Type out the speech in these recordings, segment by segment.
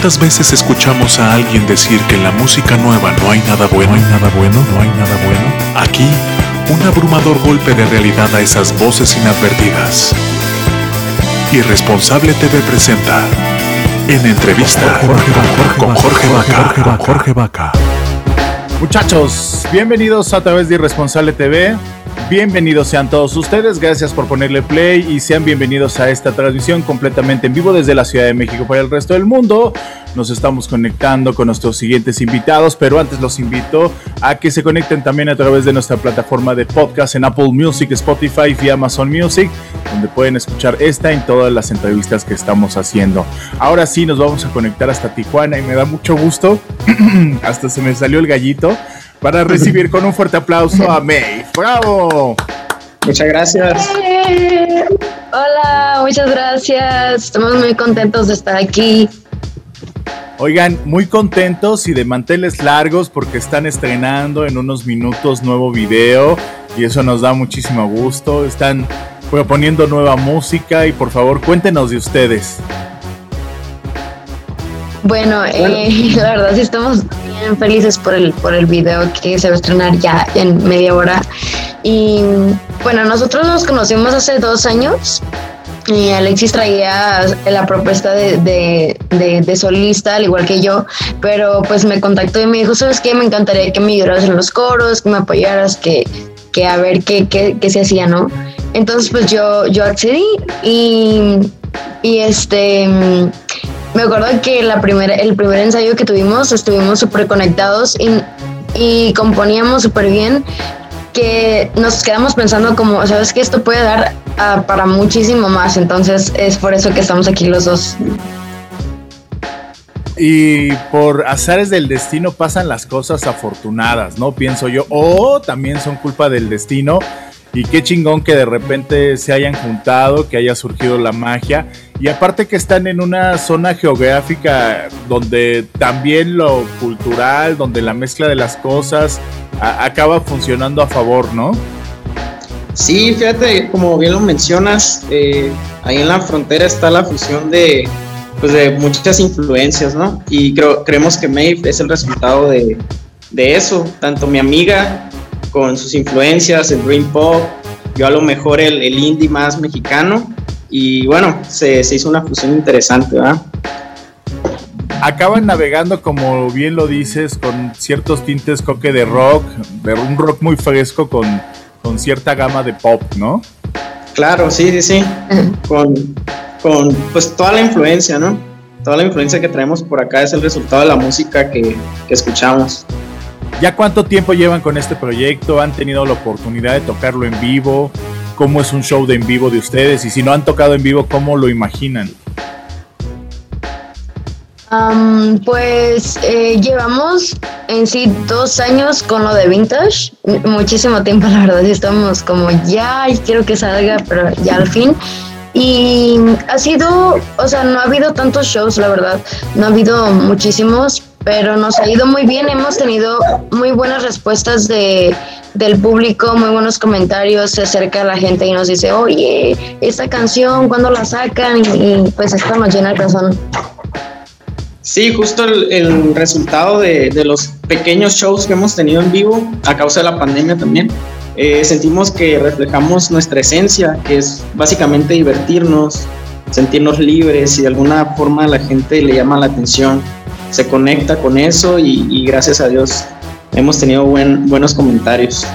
¿Cuántas veces escuchamos a alguien decir que en la música nueva no hay nada bueno, hay nada bueno, no hay nada bueno? Aquí, un abrumador golpe de realidad a esas voces inadvertidas. Irresponsable TV presenta en entrevista con Jorge Vaca. Jorge Vaca. Muchachos, bienvenidos a través de Irresponsable TV. Bienvenidos sean todos ustedes, gracias por ponerle play y sean bienvenidos a esta transmisión completamente en vivo desde la Ciudad de México para el resto del mundo. Nos estamos conectando con nuestros siguientes invitados, pero antes los invito a que se conecten también a través de nuestra plataforma de podcast en Apple Music, Spotify y Amazon Music, donde pueden escuchar esta y todas las entrevistas que estamos haciendo. Ahora sí, nos vamos a conectar hasta Tijuana y me da mucho gusto, hasta se me salió el gallito para recibir con un fuerte aplauso a May. ¡Bravo! Muchas gracias. Hola, muchas gracias. Estamos muy contentos de estar aquí. Oigan, muy contentos y de manteles largos porque están estrenando en unos minutos nuevo video y eso nos da muchísimo gusto. Están proponiendo nueva música y por favor cuéntenos de ustedes. Bueno, eh, la verdad sí estamos bien felices por el, por el video que se va a estrenar ya en media hora. Y bueno, nosotros nos conocimos hace dos años y Alexis traía la propuesta de, de, solista, al igual que yo, pero pues me contactó y me dijo, ¿sabes qué? Me encantaría que me ayudaras en los coros, que me apoyaras, que, que a ver qué, qué, qué, se hacía, ¿no? Entonces pues yo, yo accedí y, y este me acuerdo que la primera, el primer ensayo que tuvimos estuvimos súper conectados y, componíamos súper bien que nos quedamos pensando como, sabes que esto puede dar ah, para muchísimo más, entonces es por eso que estamos aquí los dos. Y por azares del destino pasan las cosas afortunadas, ¿no? Pienso yo, o también son culpa del destino y qué chingón que de repente se hayan juntado, que haya surgido la magia. Y aparte que están en una zona geográfica donde también lo cultural, donde la mezcla de las cosas acaba funcionando a favor, ¿no? Sí, fíjate, como bien lo mencionas, eh, ahí en la frontera está la fusión de, pues de muchas influencias, ¿no? Y creo, creemos que Maeve es el resultado de, de eso. Tanto mi amiga con sus influencias, el Dream Pop, yo a lo mejor el, el indie más mexicano, y bueno, se, se hizo una fusión interesante, ¿verdad? acaban navegando, como bien lo dices, con ciertos tintes coque de rock, de un rock muy fresco con, con cierta gama de pop, ¿no? Claro, sí, sí, sí. Con, con pues toda la influencia, ¿no? Toda la influencia que traemos por acá es el resultado de la música que, que escuchamos. ¿Ya cuánto tiempo llevan con este proyecto? ¿Han tenido la oportunidad de tocarlo en vivo? ¿Cómo es un show de en vivo de ustedes? Y si no han tocado en vivo, ¿cómo lo imaginan? pues eh, llevamos en sí dos años con lo de Vintage, muchísimo tiempo la verdad, estamos como ya, quiero que salga, pero ya al fin. Y ha sido, o sea, no ha habido tantos shows, la verdad, no ha habido muchísimos, pero nos ha ido muy bien, hemos tenido muy buenas respuestas de, del público, muy buenos comentarios, se acerca la gente y nos dice, oye, esta canción, ¿cuándo la sacan? Y, pues esto nos llena el corazón. Sí, justo el, resultado de, los pequeños shows que hemos tenido en vivo a causa de la pandemia también. Eh, sentimos que reflejamos nuestra esencia, que es básicamente divertirnos, sentirnos libres y de alguna forma la gente le llama la atención, se conecta con eso y, gracias a Dios hemos tenido buen, buenos comentarios.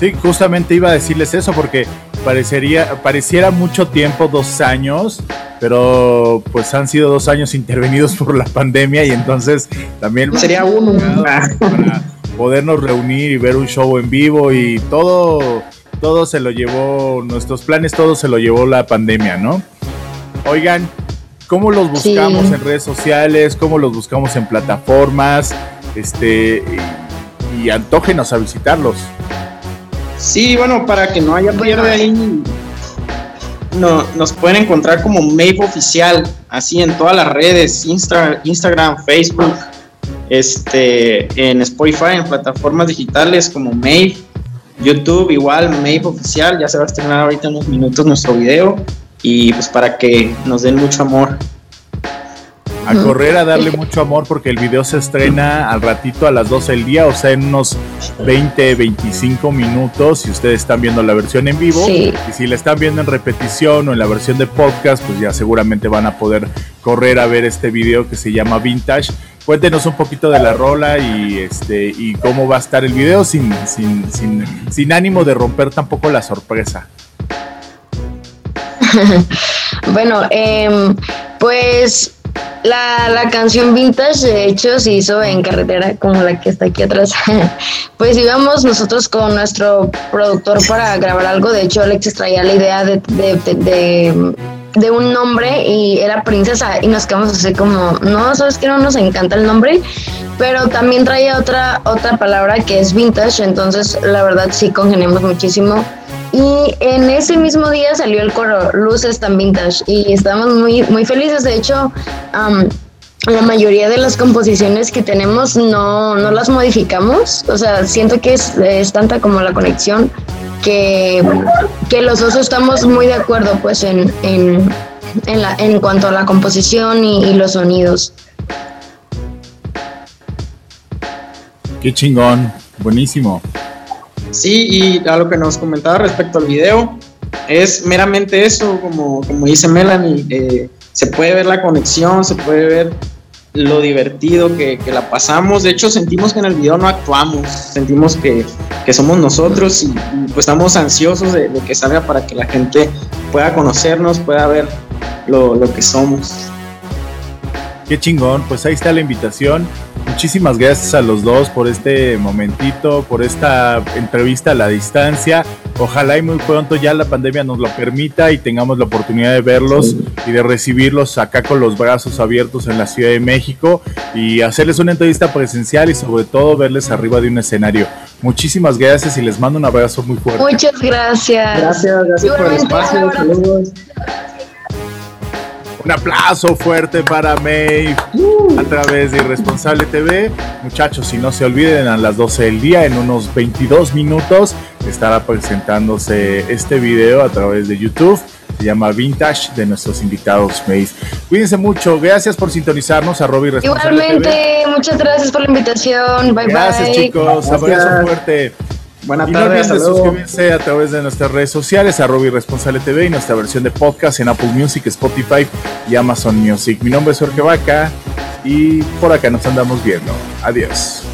Sí, justamente iba a decirles eso porque parecería, pareciera mucho tiempo, dos años, pero pues han sido dos años intervenidos por la pandemia y entonces también sería uno para podernos reunir y ver un show en vivo y todo, todo se lo llevó, nuestros planes, todo se lo llevó la pandemia, ¿no? Oigan, ¿cómo los buscamos en redes sociales? ¿Cómo los buscamos en plataformas? Este, y, antógenos a visitarlos. Sí, bueno, para que no haya pierde ahí, no, nos pueden encontrar como Mave Oficial, así en todas las redes, Instagram, Facebook, este, en Spotify, en plataformas digitales como Mave, YouTube igual, Mave Oficial, ya se va a estrenar ahorita en unos minutos nuestro video y pues para que nos den mucho amor a correr a darle mucho amor porque el video se estrena al ratito a las 12 del día, o sea, en unos 20, 25 minutos si ustedes están viendo la versión en vivo. Y si la están viendo en repetición o en la versión de podcast, pues ya seguramente van a poder correr a ver este video que se llama Vintage. Cuéntenos un poquito de la rola y este y cómo va a estar el video sin, sin, sin, sin ánimo de romper tampoco la sorpresa. bueno, eh, pues la, la, canción vintage, de hecho, se hizo en carretera como la que está aquí atrás. pues íbamos nosotros con nuestro productor para grabar algo. De hecho, Alex traía la idea de, de, de, un nombre y era princesa. Y nos quedamos así como, no, sabes que no nos encanta el nombre. Pero también traía otra, otra palabra que es vintage. Entonces, la verdad, sí congeniamos muchísimo y en ese mismo día salió el coro Luces tan Vintage y estamos muy, muy felices. De hecho, la mayoría de las composiciones que tenemos no, no las modificamos. O sea, siento que es, tanta como la conexión que, que, los dos estamos muy de acuerdo pues en, en, en, la, en cuanto a la composición y, y los sonidos. Qué chingón, buenísimo. Sí, y a lo que nos comentaba respecto al video, es meramente eso, como, como dice Melanie, eh, se puede ver la conexión, se puede ver lo divertido que, la pasamos. De hecho, sentimos que en el video no actuamos, sentimos que, somos nosotros y, pues estamos ansiosos de, que salga para que la gente pueda conocernos, pueda ver lo, lo que somos. Qué chingón, pues ahí está la invitación. Muchísimas gracias a los dos por este momentito, por esta entrevista a la distancia. Ojalá y muy pronto ya la pandemia nos lo permita y tengamos la oportunidad de verlos y de recibirlos acá con los brazos abiertos en la Ciudad de México y hacerles una entrevista presencial y sobre todo verles arriba de un escenario. Muchísimas gracias y les mando un abrazo muy fuerte. Muchas gracias. Gracias, gracias por el espacio. Saludos. Un aplauso fuerte para May a través de Irresponsable TV. Muchachos, si no se olviden, a las 12 del día, en unos 22 minutos, estará presentándose este video a través de YouTube. Se llama Vintage de nuestros invitados May. Cuídense mucho. Gracias por sintonizarnos a Robbie Responsable Igualmente, muchas gracias por la invitación. Bye gracias, chicos. Abrazo fuerte. Buenas tardes. No olviden suscribirse a través de nuestras redes sociales, a Responsable TV y nuestra versión de podcast en Apple Music, Spotify y Amazon Music. Mi nombre es Jorge Vaca y por acá nos andamos viendo. Adiós.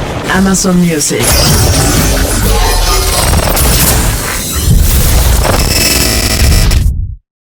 Amazon Music.